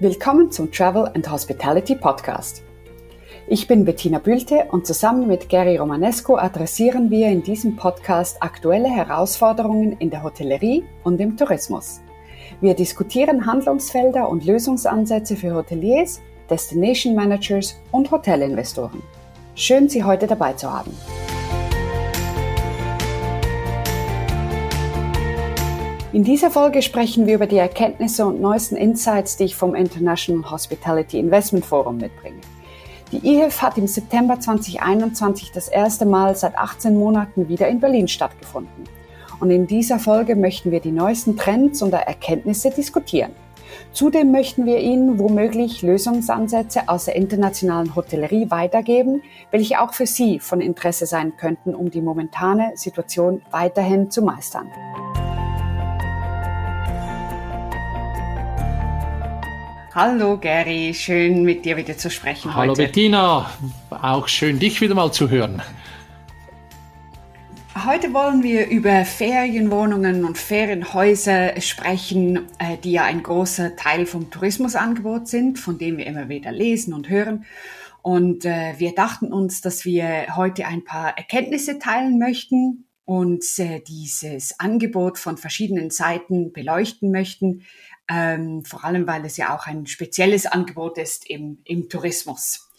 Willkommen zum Travel and Hospitality Podcast. Ich bin Bettina Bülte und zusammen mit Gary Romanesco adressieren wir in diesem Podcast aktuelle Herausforderungen in der Hotellerie und im Tourismus. Wir diskutieren Handlungsfelder und Lösungsansätze für Hoteliers, Destination Managers und Hotelinvestoren. Schön, Sie heute dabei zu haben. In dieser Folge sprechen wir über die Erkenntnisse und neuesten Insights, die ich vom International Hospitality Investment Forum mitbringe. Die IHIF hat im September 2021 das erste Mal seit 18 Monaten wieder in Berlin stattgefunden. Und in dieser Folge möchten wir die neuesten Trends und Erkenntnisse diskutieren. Zudem möchten wir Ihnen womöglich Lösungsansätze aus der internationalen Hotellerie weitergeben, welche auch für Sie von Interesse sein könnten, um die momentane Situation weiterhin zu meistern. Hallo Gary, schön mit dir wieder zu sprechen Hallo heute. Bettina, auch schön dich wieder mal zu hören. Heute wollen wir über Ferienwohnungen und Ferienhäuser sprechen, äh, die ja ein großer Teil vom Tourismusangebot sind, von dem wir immer wieder lesen und hören. Und äh, wir dachten uns, dass wir heute ein paar Erkenntnisse teilen möchten und äh, dieses Angebot von verschiedenen Seiten beleuchten möchten, ähm, vor allem weil es ja auch ein spezielles Angebot ist im, im Tourismus.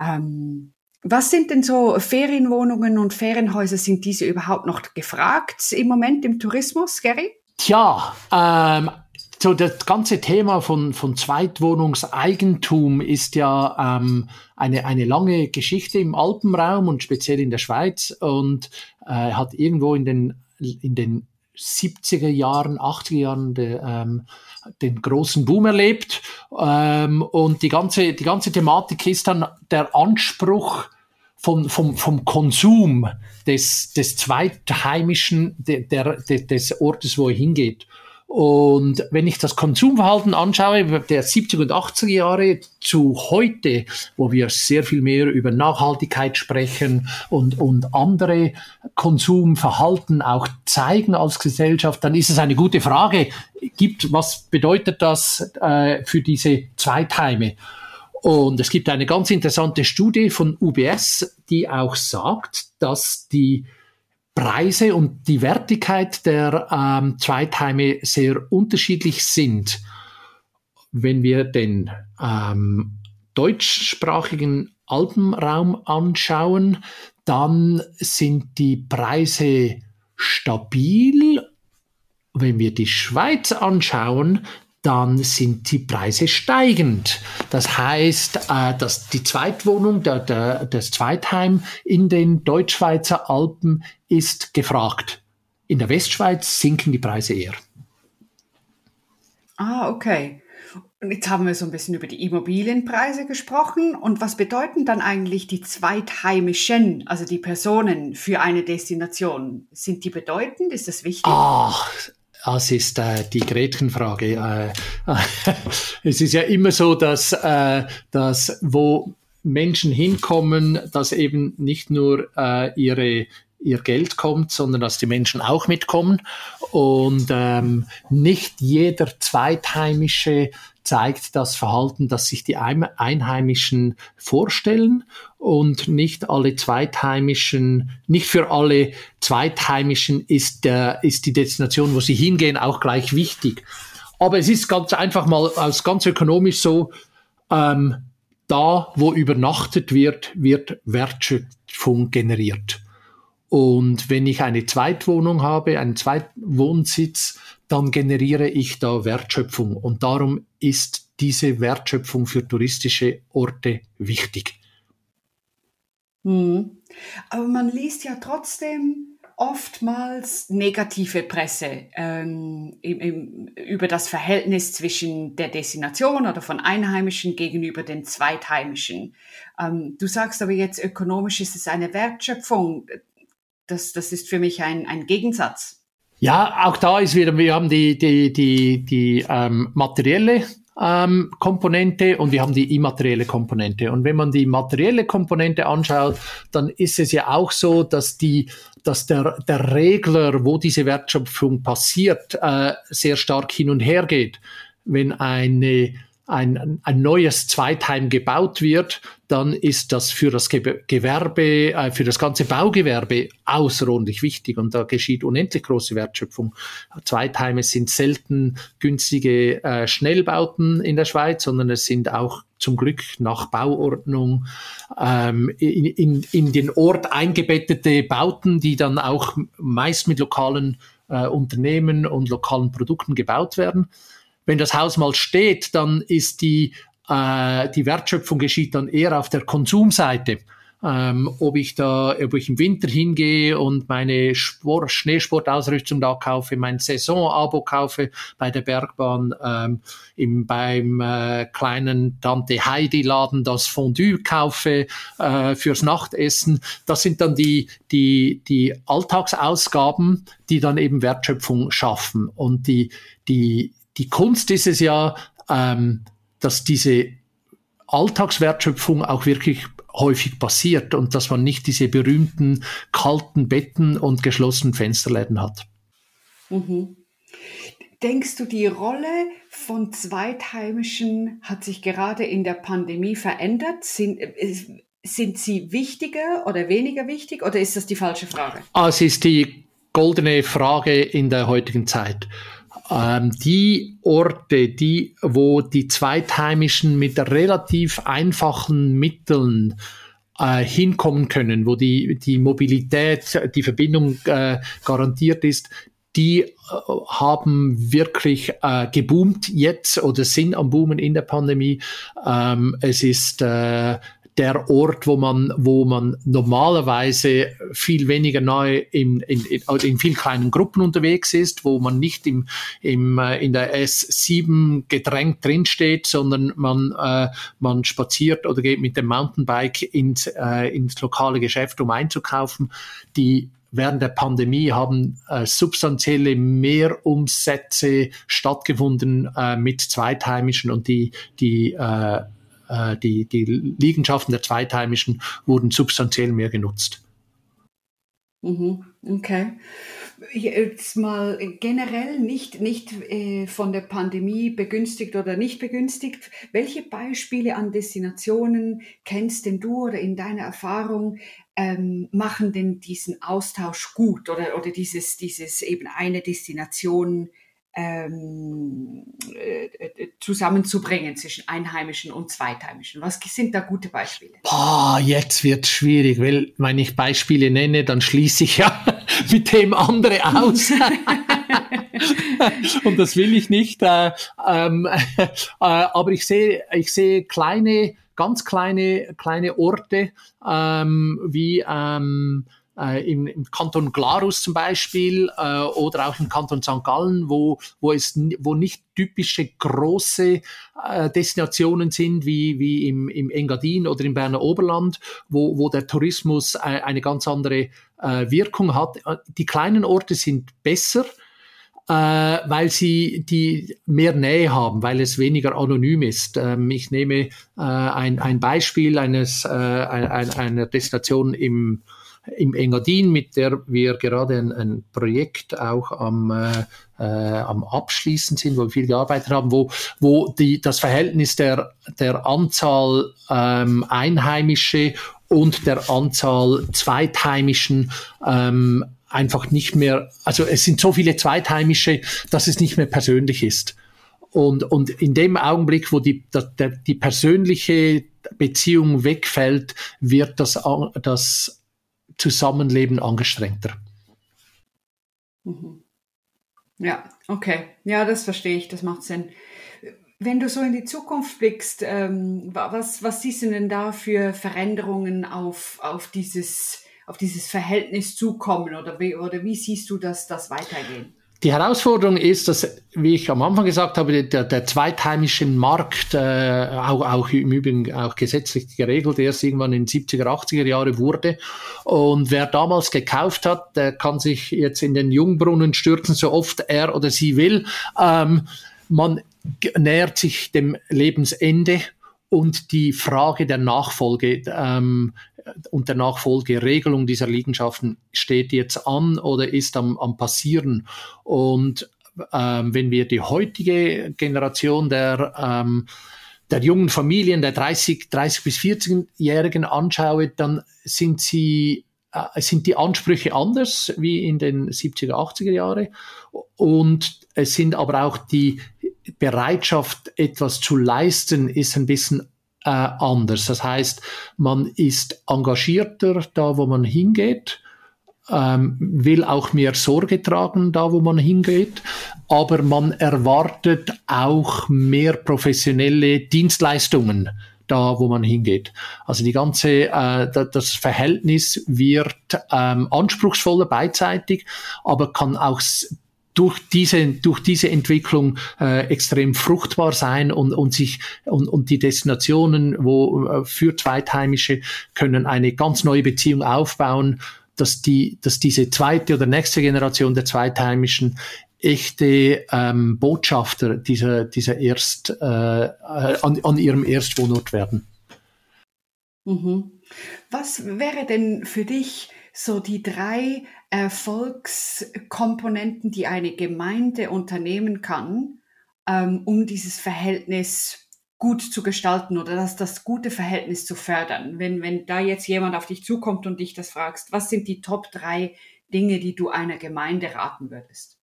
Ähm, was sind denn so Ferienwohnungen und Ferienhäuser? Sind diese überhaupt noch gefragt im Moment im Tourismus, Gary? Tja, ähm, so das ganze Thema von, von Zweitwohnungseigentum ist ja ähm, eine, eine lange Geschichte im Alpenraum und speziell in der Schweiz und äh, hat irgendwo in den, in den 70er Jahren, 80er Jahren de, ähm, den großen Boom erlebt. Ähm, und die ganze, die ganze Thematik ist dann der Anspruch vom, vom, vom Konsum des, des Zweitheimischen, der, der, des Ortes, wo er hingeht. Und wenn ich das Konsumverhalten anschaue, der 70er und 80er Jahre zu heute, wo wir sehr viel mehr über Nachhaltigkeit sprechen und, und andere Konsumverhalten auch zeigen als Gesellschaft, dann ist es eine gute Frage. Gibt, was bedeutet das äh, für diese Zweitheime? Und es gibt eine ganz interessante Studie von UBS, die auch sagt, dass die Preise und die Wertigkeit der ähm, Zweitheime sehr unterschiedlich sind. Wenn wir den ähm, deutschsprachigen Alpenraum anschauen, dann sind die Preise stabil. Wenn wir die Schweiz anschauen, dann sind die Preise steigend. Das heißt, äh, dass die Zweitwohnung, der, der, das Zweitheim in den Deutschschweizer Alpen ist gefragt. In der Westschweiz sinken die Preise eher. Ah, okay. Und jetzt haben wir so ein bisschen über die Immobilienpreise gesprochen. Und was bedeuten dann eigentlich die zweitheimischen, also die Personen für eine Destination? Sind die bedeutend? Ist das wichtig? Ach, das ist äh, die Gretchenfrage. Äh, es ist ja immer so, dass, äh, dass wo Menschen hinkommen, dass eben nicht nur äh, ihre ihr Geld kommt, sondern dass die Menschen auch mitkommen. Und ähm, nicht jeder Zweitheimische zeigt das Verhalten, das sich die Einheimischen vorstellen und nicht alle Zweitheimischen, nicht für alle Zweitheimischen ist, der, ist die Destination, wo sie hingehen, auch gleich wichtig. Aber es ist ganz einfach mal aus ganz ökonomisch so, ähm, da, wo übernachtet wird, wird Wertschöpfung generiert. Und wenn ich eine Zweitwohnung habe, einen Zweitwohnsitz, dann generiere ich da Wertschöpfung. Und darum ist diese Wertschöpfung für touristische Orte wichtig. Hm. Aber man liest ja trotzdem oftmals negative Presse ähm, im, im, über das Verhältnis zwischen der Destination oder von Einheimischen gegenüber den Zweitheimischen. Ähm, du sagst aber jetzt, ökonomisch ist es eine Wertschöpfung das, das ist für mich ein, ein Gegensatz. Ja, auch da ist wieder, wir haben die, die, die, die ähm, materielle ähm, Komponente und wir haben die immaterielle Komponente. Und wenn man die materielle Komponente anschaut, dann ist es ja auch so, dass die, dass der, der Regler, wo diese Wertschöpfung passiert, äh, sehr stark hin und her geht. Wenn eine ein, ein neues Zweitheim gebaut wird, dann ist das für das Gewerbe, äh, für das ganze Baugewerbe außerordentlich wichtig und da geschieht unendlich große Wertschöpfung. Zweitheime sind selten günstige äh, Schnellbauten in der Schweiz, sondern es sind auch zum Glück nach Bauordnung ähm, in, in, in den Ort eingebettete Bauten, die dann auch meist mit lokalen äh, Unternehmen und lokalen Produkten gebaut werden. Wenn das Haus mal steht, dann ist die, äh, die Wertschöpfung geschieht dann eher auf der Konsumseite ähm, ob ich da, ob ich im Winter hingehe und meine Sport, Schneesportausrüstung da kaufe, mein Saisonabo kaufe bei der Bergbahn, ähm, im, beim äh, kleinen Tante Heidi Laden das Fondue kaufe äh, fürs Nachtessen. Das sind dann die, die, die Alltagsausgaben, die dann eben Wertschöpfung schaffen. Und die, die, die Kunst ist es ja, ähm, dass diese Alltagswertschöpfung auch wirklich häufig passiert und dass man nicht diese berühmten kalten Betten und geschlossenen Fensterläden hat. Mhm. Denkst du, die Rolle von Zweitheimischen hat sich gerade in der Pandemie verändert? Sind, äh, sind sie wichtiger oder weniger wichtig oder ist das die falsche Frage? Ah, es ist die goldene Frage in der heutigen Zeit. Ähm, die Orte, die, wo die Zweitheimischen mit relativ einfachen Mitteln äh, hinkommen können, wo die, die Mobilität, die Verbindung äh, garantiert ist, die äh, haben wirklich äh, geboomt jetzt oder sind am Boomen in der Pandemie. Ähm, es ist äh, der Ort, wo man, wo man normalerweise viel weniger neu in, in, in, viel kleinen Gruppen unterwegs ist, wo man nicht im, im, äh, in der S7 gedrängt drinsteht, sondern man, äh, man spaziert oder geht mit dem Mountainbike ins, äh, ins lokale Geschäft, um einzukaufen. Die während der Pandemie haben äh, substanzielle Mehrumsätze stattgefunden äh, mit Zweitheimischen und die, die äh, äh, die, die Liegenschaften der Zweitheimischen wurden substanziell mehr genutzt. Mhm, okay. Jetzt mal generell nicht, nicht äh, von der Pandemie begünstigt oder nicht begünstigt. Welche Beispiele an Destinationen kennst denn du oder in deiner Erfahrung ähm, machen denn diesen Austausch gut oder, oder dieses, dieses eben eine Destination ähm, äh, äh, zusammenzubringen zwischen Einheimischen und Zweitheimischen? Was sind da gute Beispiele? Boah, jetzt wird schwierig, weil wenn ich Beispiele nenne, dann schließe ich ja mit dem andere aus. und das will ich nicht. Äh, ähm, äh, aber ich sehe, ich sehe kleine, ganz kleine, kleine Orte ähm, wie ähm, äh, im, im, Kanton Glarus zum Beispiel äh, oder auch im Kanton St. Gallen, wo, wo es wo nicht typische große äh, Destinationen sind wie, wie im, im Engadin oder im Berner Oberland, wo, wo der Tourismus äh, eine ganz andere äh, Wirkung hat. Äh, die kleinen Orte sind besser, äh, weil sie die mehr Nähe haben, weil es weniger anonym ist. Ähm, ich nehme äh, ein, ein Beispiel eines, äh, ein, einer Destination im im Engadin, mit der wir gerade ein, ein Projekt auch am, äh, äh, am Abschließen sind, wo wir viel gearbeitet haben, wo, wo die, das Verhältnis der, der Anzahl ähm, Einheimische und der Anzahl Zweitheimischen ähm, einfach nicht mehr, also es sind so viele Zweitheimische, dass es nicht mehr persönlich ist. Und, und in dem Augenblick, wo die, die, die persönliche Beziehung wegfällt, wird das, das Zusammenleben angestrengter. Mhm. Ja, okay. Ja, das verstehe ich, das macht Sinn. Wenn du so in die Zukunft blickst, ähm, was, was siehst du denn da für Veränderungen auf, auf, dieses, auf dieses Verhältnis zukommen oder wie, oder wie siehst du das, das weitergehen? Die Herausforderung ist, dass, wie ich am Anfang gesagt habe, der, der zweitheimische Markt, äh, auch, auch im Übrigen auch gesetzlich geregelt, erst irgendwann in den 70er, 80er Jahre wurde. Und wer damals gekauft hat, der kann sich jetzt in den Jungbrunnen stürzen, so oft er oder sie will. Ähm, man nähert sich dem Lebensende und die Frage der Nachfolge ähm, und der Nachfolgeregelung dieser Liegenschaften steht jetzt an oder ist am, am passieren. Und ähm, wenn wir die heutige Generation der ähm, der jungen Familien, der 30, 30 bis 40-Jährigen anschaue, dann sind sie äh, sind die Ansprüche anders wie in den 70er, 80er Jahre und es sind aber auch die Bereitschaft, etwas zu leisten, ist ein bisschen äh, anders. Das heißt, man ist engagierter da, wo man hingeht, ähm, will auch mehr Sorge tragen da, wo man hingeht, aber man erwartet auch mehr professionelle Dienstleistungen da, wo man hingeht. Also die ganze, äh, das Verhältnis wird ähm, anspruchsvoller beidseitig, aber kann auch durch diese, durch diese Entwicklung äh, extrem fruchtbar sein und, und sich und, und die Destinationen, wo äh, für Zweitheimische können eine ganz neue Beziehung aufbauen, dass die, dass diese zweite oder nächste Generation der Zweitheimischen echte ähm, Botschafter dieser, dieser Erst, äh, an, an ihrem Erstwohnort werden. Mhm. Was wäre denn für dich so die drei Erfolgskomponenten, die eine Gemeinde unternehmen kann, ähm, um dieses Verhältnis gut zu gestalten oder das, das gute Verhältnis zu fördern? Wenn, wenn da jetzt jemand auf dich zukommt und dich das fragst, was sind die Top drei Dinge, die du einer Gemeinde raten würdest?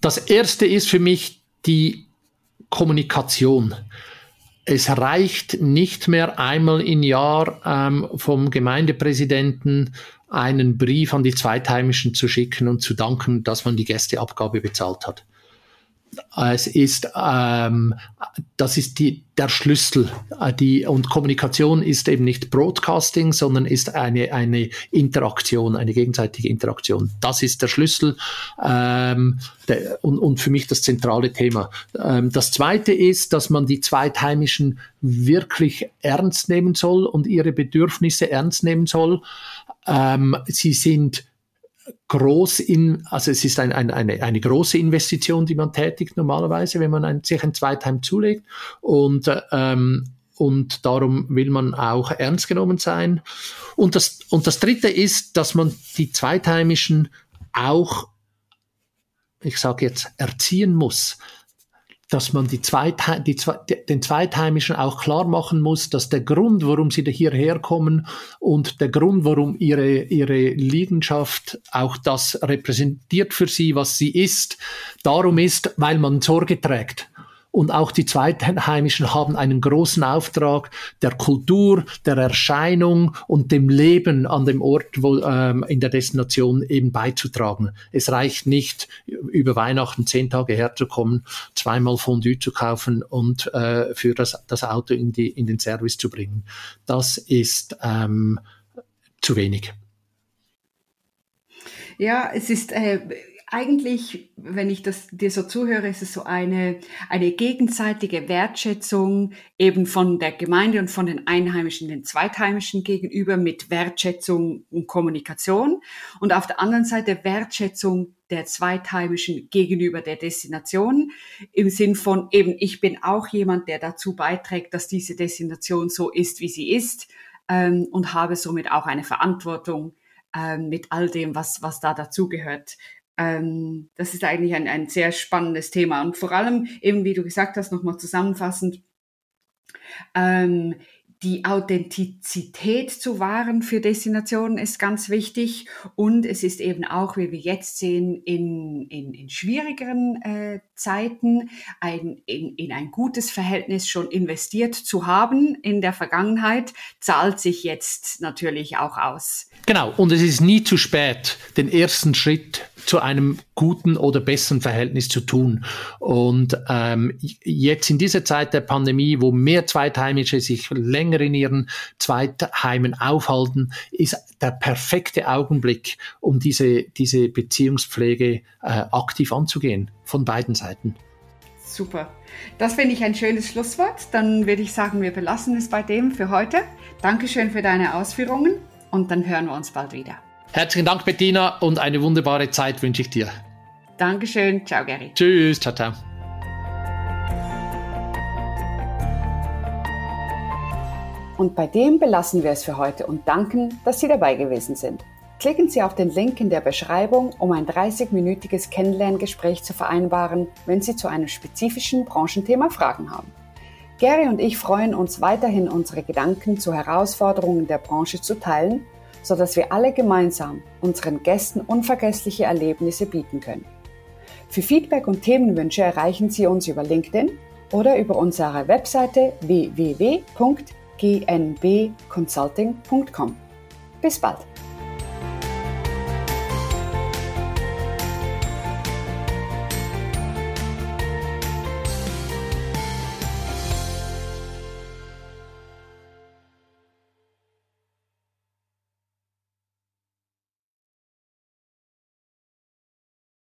Das erste ist für mich die Kommunikation. Es reicht nicht mehr einmal im Jahr ähm, vom Gemeindepräsidenten einen Brief an die Zweitheimischen zu schicken und zu danken, dass man die Gästeabgabe bezahlt hat. Es ist, ähm, das ist die, der Schlüssel. Äh, die, und Kommunikation ist eben nicht Broadcasting, sondern ist eine, eine Interaktion, eine gegenseitige Interaktion. Das ist der Schlüssel ähm, der, und, und für mich das zentrale Thema. Ähm, das Zweite ist, dass man die Zweitheimischen wirklich ernst nehmen soll und ihre Bedürfnisse ernst nehmen soll. Ähm, sie sind groß in, also es ist ein, ein, eine, eine große Investition, die man tätigt normalerweise, wenn man ein, sich ein Zweitheim zulegt. Und, ähm, und darum will man auch ernst genommen sein. Und das, und das Dritte ist, dass man die Zweitheimischen auch, ich sage jetzt, erziehen muss dass man die Zweit, die, den Zweitheimischen auch klar machen muss, dass der Grund, warum sie hierher kommen und der Grund, warum ihre, ihre Liegenschaft auch das repräsentiert für sie, was sie ist, darum ist, weil man Sorge trägt. Und auch die Zweitheimischen haben einen großen Auftrag der Kultur, der Erscheinung und dem Leben an dem Ort, wo, ähm, in der Destination eben beizutragen. Es reicht nicht, über Weihnachten zehn Tage herzukommen, zweimal Fondue zu kaufen und äh, für das, das Auto in, die, in den Service zu bringen. Das ist ähm, zu wenig. Ja, es ist äh, eigentlich, wenn ich das dir so zuhöre, ist es so eine, eine gegenseitige Wertschätzung eben von der Gemeinde und von den Einheimischen, den Zweitheimischen gegenüber mit Wertschätzung und Kommunikation und auf der anderen Seite Wertschätzung der Zweitheimischen gegenüber der Destination im Sinn von eben, ich bin auch jemand, der dazu beiträgt, dass diese Destination so ist, wie sie ist ähm, und habe somit auch eine Verantwortung ähm, mit all dem, was, was da dazugehört. Ähm, das ist eigentlich ein, ein sehr spannendes Thema. Und vor allem, eben wie du gesagt hast, nochmal zusammenfassend, ähm, die Authentizität zu wahren für Destinationen ist ganz wichtig und es ist eben auch, wie wir jetzt sehen, in, in, in schwierigeren äh, Zeiten ein, in, in ein gutes Verhältnis schon investiert zu haben in der Vergangenheit, zahlt sich jetzt natürlich auch aus. Genau, und es ist nie zu spät, den ersten Schritt zu einem guten oder besseren Verhältnis zu tun. Und ähm, jetzt in dieser Zeit der Pandemie, wo mehr Zweitheimische sich länger in ihren Zweitheimen aufhalten, ist der perfekte Augenblick, um diese, diese Beziehungspflege äh, aktiv anzugehen von beiden Seiten. Super. Das finde ich ein schönes Schlusswort. Dann würde ich sagen, wir belassen es bei dem für heute. Dankeschön für deine Ausführungen und dann hören wir uns bald wieder. Herzlichen Dank, Bettina, und eine wunderbare Zeit wünsche ich dir. Dankeschön. Ciao, Gary. Tschüss. Ciao, ciao. Und bei dem belassen wir es für heute und danken, dass Sie dabei gewesen sind. Klicken Sie auf den Link in der Beschreibung, um ein 30-minütiges Kennenlerngespräch zu vereinbaren, wenn Sie zu einem spezifischen Branchenthema Fragen haben. Gary und ich freuen uns weiterhin, unsere Gedanken zu Herausforderungen der Branche zu teilen, sodass wir alle gemeinsam unseren Gästen unvergessliche Erlebnisse bieten können. Für Feedback und Themenwünsche erreichen Sie uns über LinkedIn oder über unsere Webseite www.gnbconsulting.com. Bis bald!